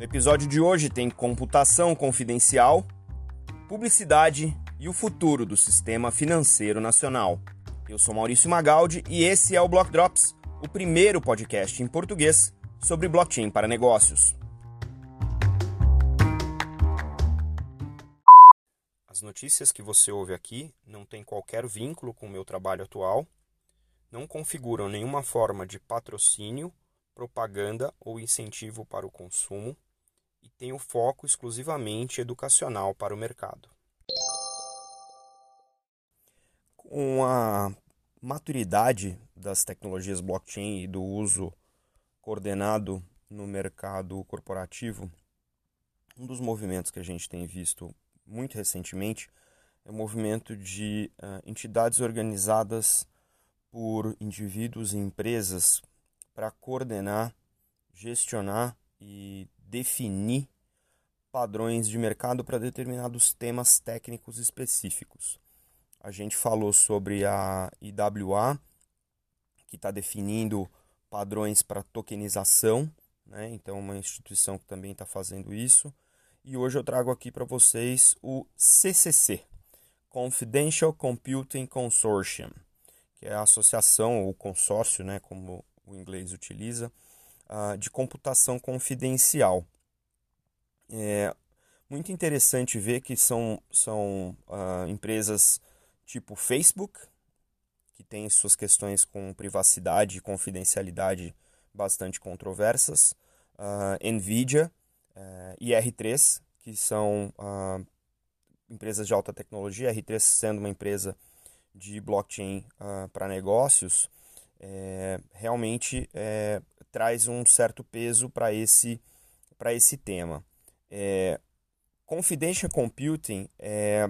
No episódio de hoje tem computação confidencial, publicidade e o futuro do sistema financeiro nacional. Eu sou Maurício Magaldi e esse é o Block Drops, o primeiro podcast em português sobre blockchain para negócios. As notícias que você ouve aqui não têm qualquer vínculo com o meu trabalho atual, não configuram nenhuma forma de patrocínio, propaganda ou incentivo para o consumo e tem o foco exclusivamente educacional para o mercado. Com a maturidade das tecnologias blockchain e do uso coordenado no mercado corporativo, um dos movimentos que a gente tem visto muito recentemente é o movimento de uh, entidades organizadas por indivíduos e empresas para coordenar, gestionar e definir padrões de mercado para determinados temas técnicos específicos. A gente falou sobre a IWA, que está definindo padrões para tokenização, né? então uma instituição que também está fazendo isso. E hoje eu trago aqui para vocês o CCC, Confidential Computing Consortium, que é a associação ou consórcio, né, como o inglês utiliza, uh, de computação confidencial. É muito interessante ver que são, são uh, empresas tipo Facebook, que tem suas questões com privacidade e confidencialidade bastante controversas, uh, Nvidia uh, e R3, que são empresas de alta tecnologia, R3 sendo uma empresa de blockchain para negócios, é, realmente é, traz um certo peso para esse, esse tema. É, confidential Computing é,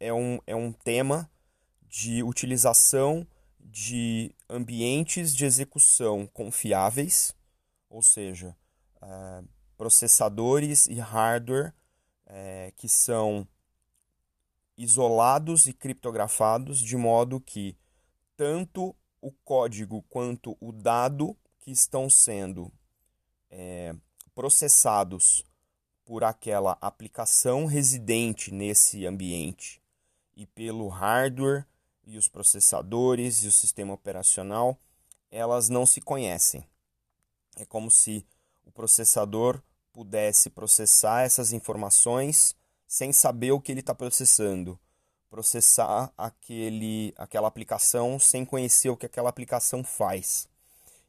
é, um, é um tema de utilização de ambientes de execução confiáveis, ou seja, uh, processadores e hardware uh, que são isolados e criptografados de modo que tanto o código quanto o dado que estão sendo é, processados por aquela aplicação residente nesse ambiente e pelo hardware e os processadores e o sistema operacional, elas não se conhecem. É como se o processador pudesse processar essas informações sem saber o que ele está processando, processar aquele, aquela aplicação sem conhecer o que aquela aplicação faz.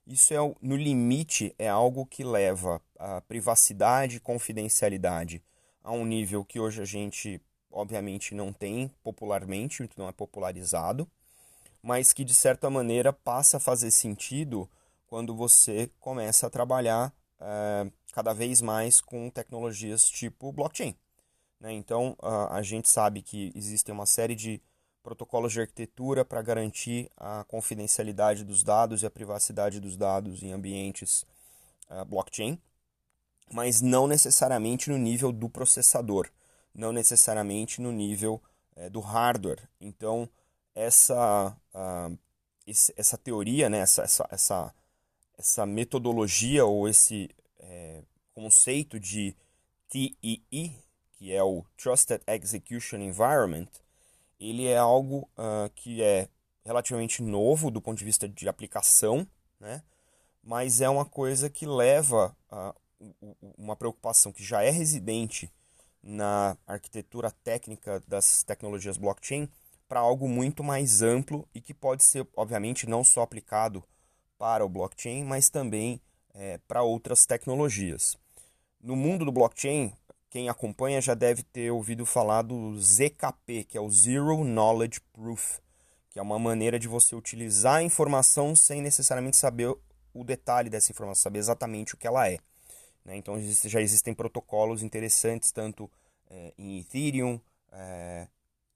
Isso é no limite é algo que leva a privacidade e confidencialidade a um nível que hoje a gente obviamente não tem popularmente, não é popularizado, mas que de certa maneira passa a fazer sentido quando você começa a trabalhar é, cada vez mais com tecnologias tipo blockchain. Né? Então a, a gente sabe que existem uma série de protocolos de arquitetura para garantir a confidencialidade dos dados e a privacidade dos dados em ambientes uh, blockchain, mas não necessariamente no nível do processador não necessariamente no nível é, do hardware. Então, essa, uh, esse, essa teoria, né, essa, essa, essa, essa metodologia ou esse é, conceito de TEE, que é o Trusted Execution Environment, ele é algo uh, que é relativamente novo do ponto de vista de aplicação, né? mas é uma coisa que leva a uma preocupação que já é residente na arquitetura técnica das tecnologias blockchain para algo muito mais amplo e que pode ser, obviamente, não só aplicado para o blockchain, mas também é, para outras tecnologias. No mundo do blockchain, quem acompanha já deve ter ouvido falar do ZKP, que é o Zero Knowledge Proof, que é uma maneira de você utilizar a informação sem necessariamente saber o detalhe dessa informação, saber exatamente o que ela é. Né? Então já existem protocolos interessantes, tanto é, em Ethereum, é,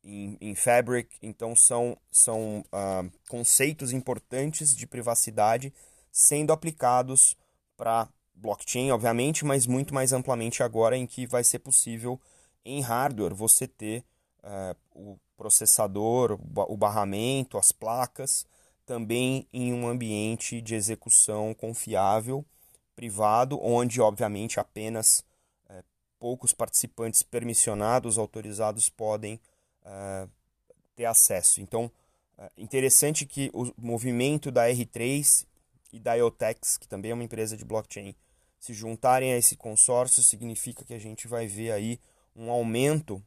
em, em, Fabric. Então são, são uh, conceitos importantes de privacidade sendo aplicados para blockchain, obviamente, mas muito mais amplamente agora em que vai ser possível em hardware você ter uh, o processador, o barramento, as placas, também em um ambiente de execução confiável privado, onde obviamente apenas poucos participantes permissionados, autorizados, podem uh, ter acesso. Então, uh, interessante que o movimento da R3 e da IoTex, que também é uma empresa de blockchain, se juntarem a esse consórcio, significa que a gente vai ver aí um aumento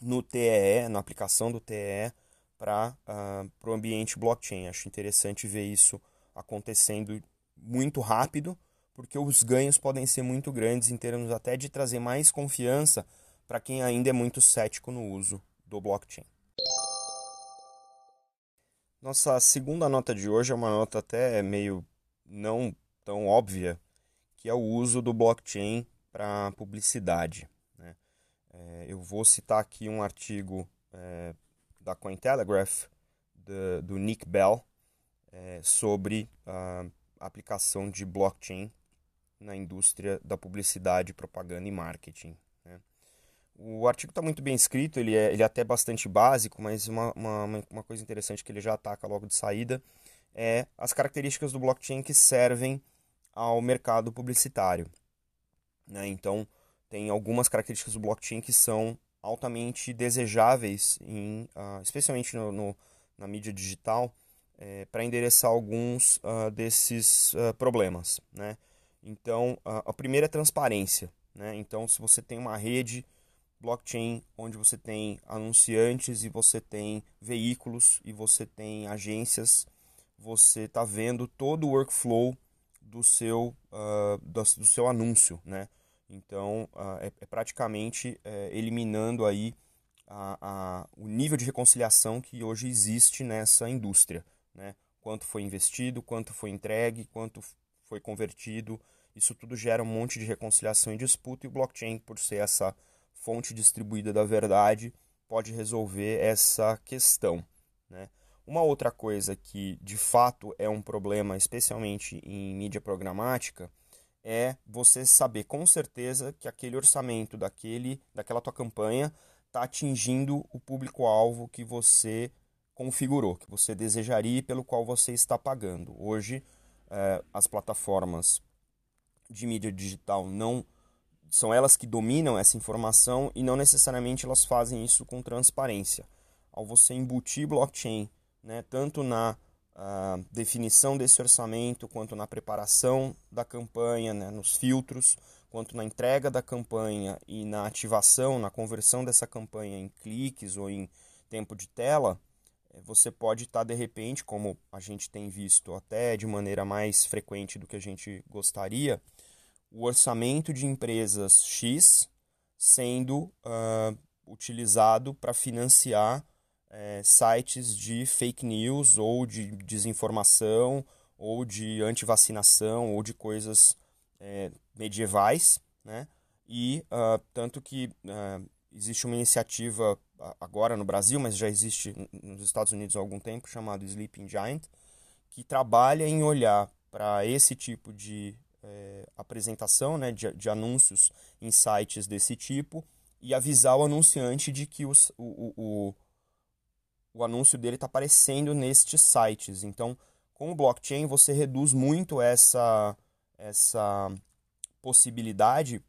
no TEE, na aplicação do TEE, para uh, o ambiente blockchain. Acho interessante ver isso acontecendo muito rápido, porque os ganhos podem ser muito grandes em termos até de trazer mais confiança para quem ainda é muito cético no uso do blockchain. Nossa segunda nota de hoje é uma nota até meio não tão óbvia, que é o uso do blockchain para publicidade. Né? É, eu vou citar aqui um artigo é, da Cointelegraph, do, do Nick Bell, é, sobre a aplicação de blockchain na indústria da publicidade, propaganda e marketing. Né? O artigo está muito bem escrito, ele é, ele é até bastante básico, mas uma, uma, uma coisa interessante que ele já ataca logo de saída é as características do blockchain que servem ao mercado publicitário. Né? Então, tem algumas características do blockchain que são altamente desejáveis, em, uh, especialmente no, no, na mídia digital, é, para endereçar alguns uh, desses uh, problemas. Né? Então, a primeira é transparência. Né? Então, se você tem uma rede blockchain onde você tem anunciantes e você tem veículos e você tem agências, você está vendo todo o workflow do seu, do, do seu anúncio, né? Então, uh, é, é, praticamente é, eliminando aí a, a, o nível de reconciliação que hoje existe nessa indústria. Né? Quanto foi investido, quanto foi entregue, quanto foi convertido. Isso tudo gera um monte de reconciliação e disputa, e o blockchain, por ser essa fonte distribuída da verdade, pode resolver essa questão. Né? Uma outra coisa que de fato é um problema, especialmente em mídia programática, é você saber com certeza que aquele orçamento daquele, daquela tua campanha está atingindo o público-alvo que você configurou, que você desejaria e pelo qual você está pagando. Hoje, é, as plataformas de mídia digital não são elas que dominam essa informação e não necessariamente elas fazem isso com transparência. Ao você embutir blockchain, né, tanto na a definição desse orçamento, quanto na preparação da campanha, né, nos filtros, quanto na entrega da campanha e na ativação, na conversão dessa campanha em cliques ou em tempo de tela, eh, você pode estar de repente, como a gente tem visto até de maneira mais frequente do que a gente gostaria, o orçamento de empresas X sendo uh, utilizado para financiar é, sites de fake news ou de desinformação ou de antivacinação ou de coisas é, medievais, né? E uh, tanto que uh, existe uma iniciativa agora no Brasil, mas já existe nos Estados Unidos há algum tempo, chamado Sleeping Giant, que trabalha em olhar para esse tipo de é, apresentação, né, de, de, anúncios em sites desse tipo e avisar o anunciante de que os, o, o, o anúncio dele está aparecendo nestes sites. Então, com o blockchain, você reduz muito essa, essa possibilidade,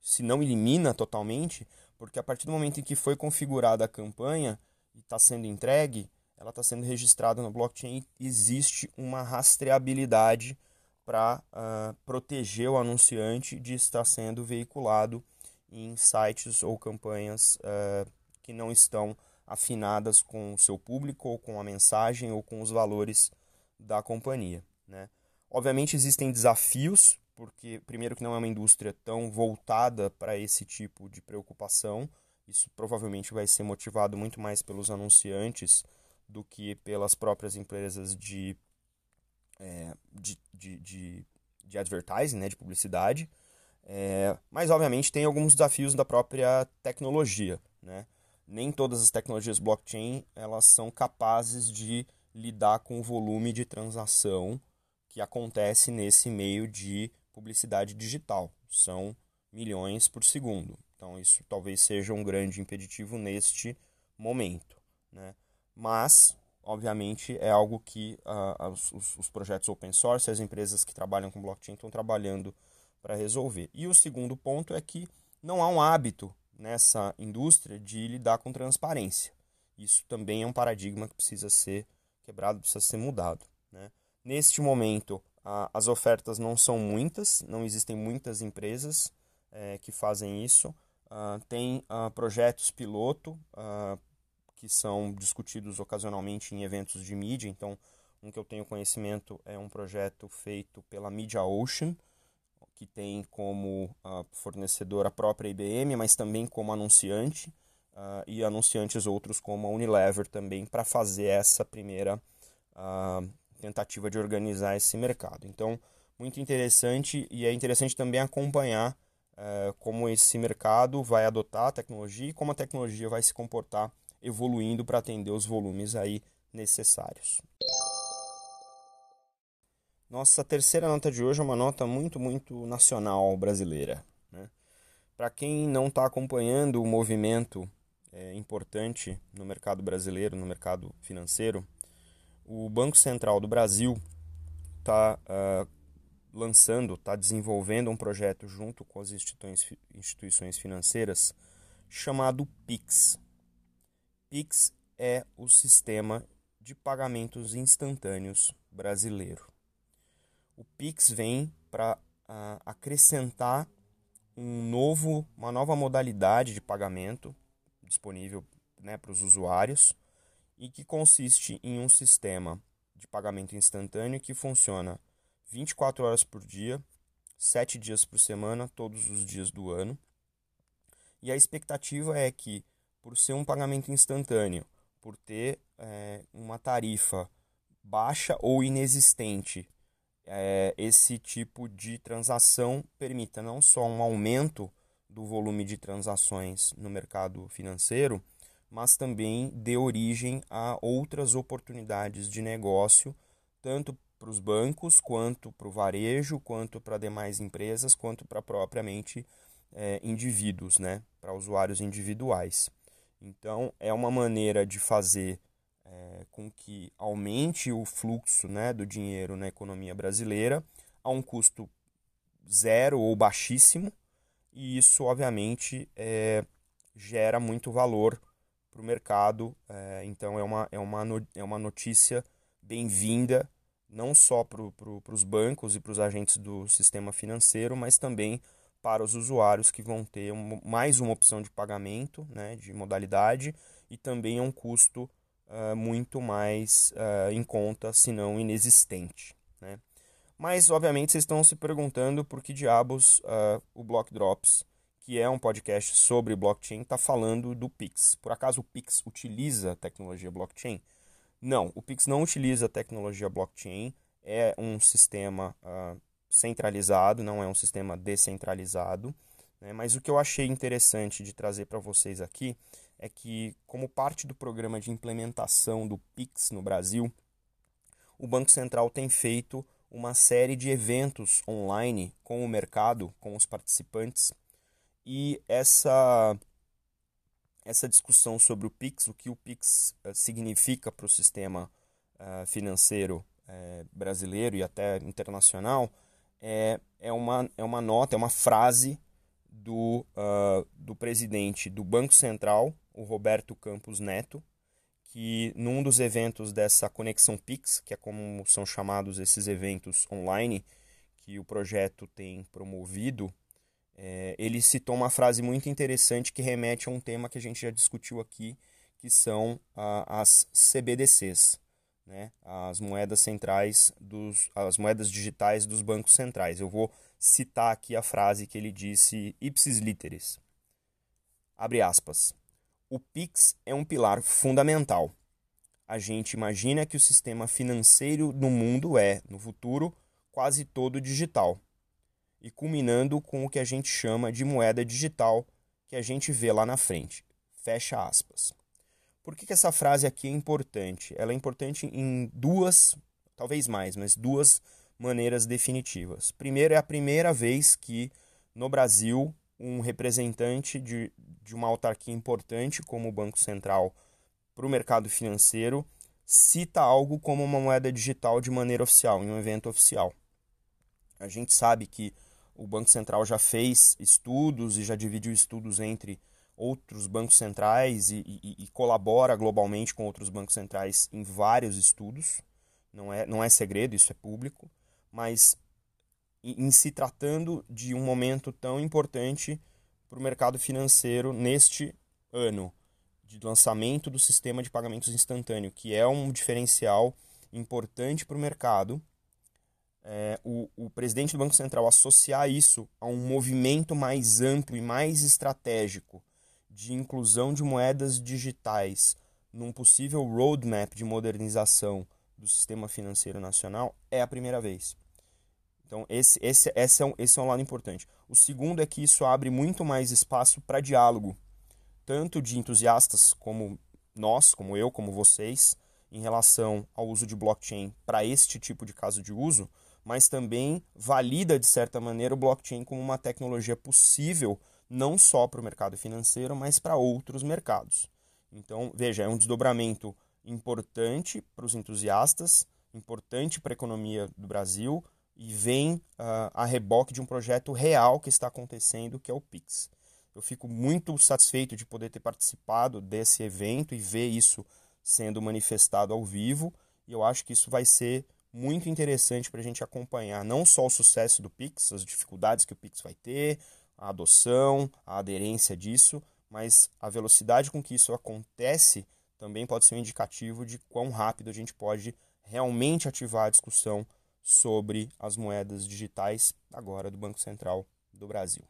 se não elimina totalmente, porque a partir do momento em que foi configurada a campanha e está sendo entregue, ela está sendo registrada no blockchain e existe uma rastreabilidade para uh, ah, proteger o anunciante de estar sendo veiculado em sites ou campanhas uh, que não estão afinadas com o seu público, ou com a mensagem, ou com os valores da companhia. Né? Obviamente existem desafios, porque, primeiro, que não é uma indústria tão voltada para esse tipo de preocupação. Isso provavelmente vai ser motivado muito mais pelos anunciantes do que pelas próprias empresas de, é, de, de, de, de, advertising, né, de publicidade. É, mas, obviamente, tem alguns desafios da própria tecnologia. Né? Nem todas as tecnologias blockchain elas são capazes de lidar com o volume de transação que acontece nesse meio de publicidade digital. São milhões por segundo. Então isso talvez seja um grande impeditivo neste momento. Né? Mas, obviamente, é algo que uh, os, os projetos open source, as empresas que trabalham com blockchain estão trabalhando para resolver. E o segundo ponto é que não há um hábito nessa indústria de lidar com transparência. Isso também é um paradigma que precisa ser quebrado, precisa ser mudado. Né? Neste momento, a, as ofertas não são muitas, não existem muitas empresas é, que fazem isso. Uh, tem uh, projetos piloto uh, que são discutidos ocasionalmente em eventos de mídia. Então, um que eu tenho conhecimento é um projeto feito pela Media Ocean, que tem como uh, fornecedor a própria IBM, mas também como anunciante, uh, e anunciantes outros como a Unilever também, para fazer essa primeira uh, tentativa de organizar esse mercado. Então, muito interessante, e é interessante também acompanhar eh, como esse mercado vai adotar a tecnologia e como a tecnologia vai se comportar evoluindo para atender os volumes aí necessários. Nossa terceira nota de hoje é uma nota muito, muito nacional brasileira. Né? Para quem não está acompanhando o movimento é, importante no mercado brasileiro, no mercado financeiro, o Banco Central do Brasil está uh, ah, lançando, está desenvolvendo um projeto junto com as instituições, financeiras chamado PIX. PIX é o sistema de pagamentos instantâneos brasileiro Pix vem para uh, acrescentar um novo, uma nova modalidade de pagamento disponível né, para os usuários e que consiste em um sistema de pagamento instantâneo que funciona 24 horas por dia, 7 dias por semana, todos os dias do ano. E a expectativa é que, por ser um pagamento instantâneo, por ter é, uma tarifa baixa ou inexistente é, esse tipo de transação permita não só um aumento do volume de transações no mercado financeiro, mas também dê origem a outras oportunidades de negócio, tanto para os bancos, quanto para o varejo, quanto para demais empresas, quanto para propriamente é, indivíduos, né? para usuários individuais. Então, é uma maneira de fazer é, com que aumente o fluxo né, do dinheiro na economia brasileira a um custo zero ou baixíssimo, e isso, obviamente, é, gera muito valor para o mercado. É, então, é uma, é, uma, é uma notícia bem-vinda, não só para pro, os bancos e para os agentes do sistema financeiro, mas também para os usuários que vão ter um, mais uma opção de pagamento, né, de modalidade, e também é um custo uh, muito mais uh, em conta, se não inexistente. Né? Mas, obviamente, vocês estão se perguntando por que diabos uh, o Block Drops, que é um podcast sobre blockchain, está falando do Pix. Por acaso o Pix utiliza tecnologia blockchain? Não, o Pix não utiliza tecnologia blockchain, é um sistema centralizado, não é um sistema descentralizado. Né? Mas o que eu achei interessante de trazer para vocês aqui é que, como parte do programa de implementação do PIX no Brasil, o Banco Central tem feito uma série de eventos online com o mercado, com os participantes, e essa, essa discussão sobre o PIX, o que o PIX uh, significa para o sistema uh, financeiro uh, brasileiro e até internacional, é, é, uma, é uma nota, é uma frase do, do presidente do Banco Central o Roberto Campos Neto, que num dos eventos dessa Conexão Pix, que é como são chamados esses eventos online que o projeto tem promovido, é, ele citou uma frase muito interessante que remete a um tema que a gente já discutiu aqui, que são as CBDCs, né? as moedas centrais, dos, as moedas digitais dos bancos centrais. Eu vou citar aqui a frase que ele disse ipsis literis. Abre aspas o Pix é um pilar fundamental. A gente imagina que o sistema financeiro no mundo é, no futuro, quase todo digital, e culminando com o que a gente chama de moeda digital, que a gente vê lá na frente. Fecha aspas. Por que, que essa frase aqui é importante? Ela é importante em duas, talvez mais, mas duas maneiras definitivas. Primeiro, é a primeira vez que no Brasil um representante de, de uma autarquia importante como o Banco Central para o mercado financeiro cita algo como uma moeda digital de maneira oficial, em um evento oficial. A gente sabe que O Banco Central já fez estudos e já dividiu estudos entre outros bancos centrais e, e, e, colabora globalmente com outros bancos centrais em vários estudos. Não é, não é segredo, isso é público. Mas em, se tratando de um momento tão importante para o mercado financeiro neste ano de lançamento do sistema de pagamentos instantâneo, que é um diferencial importante para o mercado, é, o, o presidente do Banco Central associar isso a um movimento mais amplo e mais estratégico de inclusão de moedas digitais num possível roadmap de modernização do sistema financeiro nacional é a primeira vez. Então, esse, esse, esse, é um, esse é um lado importante. O segundo é que isso abre muito mais espaço para diálogo, tanto de entusiastas como nós, como eu, como vocês, em relação ao uso de blockchain para este tipo de caso de uso, mas também valida, de certa maneira, o blockchain como uma tecnologia possível não só para o mercado financeiro, mas para outros mercados. Então, veja, é um desdobramento importante para os entusiastas, importante para a economia do Brasil e vem uh, a reboque de um projeto real que está acontecendo, que é o Pix. Eu fico muito satisfeito de poder ter participado desse evento e ver isso sendo manifestado ao vivo, e eu acho que isso vai ser muito interessante para a gente acompanhar não só o sucesso do Pix, as dificuldades que o Pix vai ter, a adoção, a aderência disso, mas a velocidade com que isso acontece também pode ser um indicativo de quão rápido a gente pode realmente ativar a discussão sobre as moedas digitais agora do Banco Central do Brasil.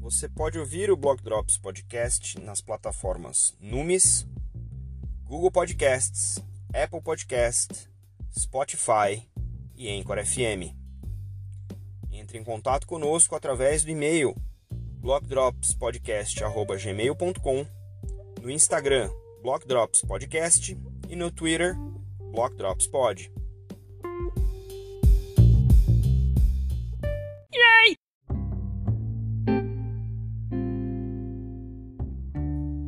Você pode ouvir o Block Drops Podcast nas plataformas Numis, Google Podcasts, Apple Podcasts Spotify e Anchor FM. Entre em contato conosco através do e-mail blockdropspodcast.gmail.com, no Instagram blockdropspodcast e no Twitter blockdropspod.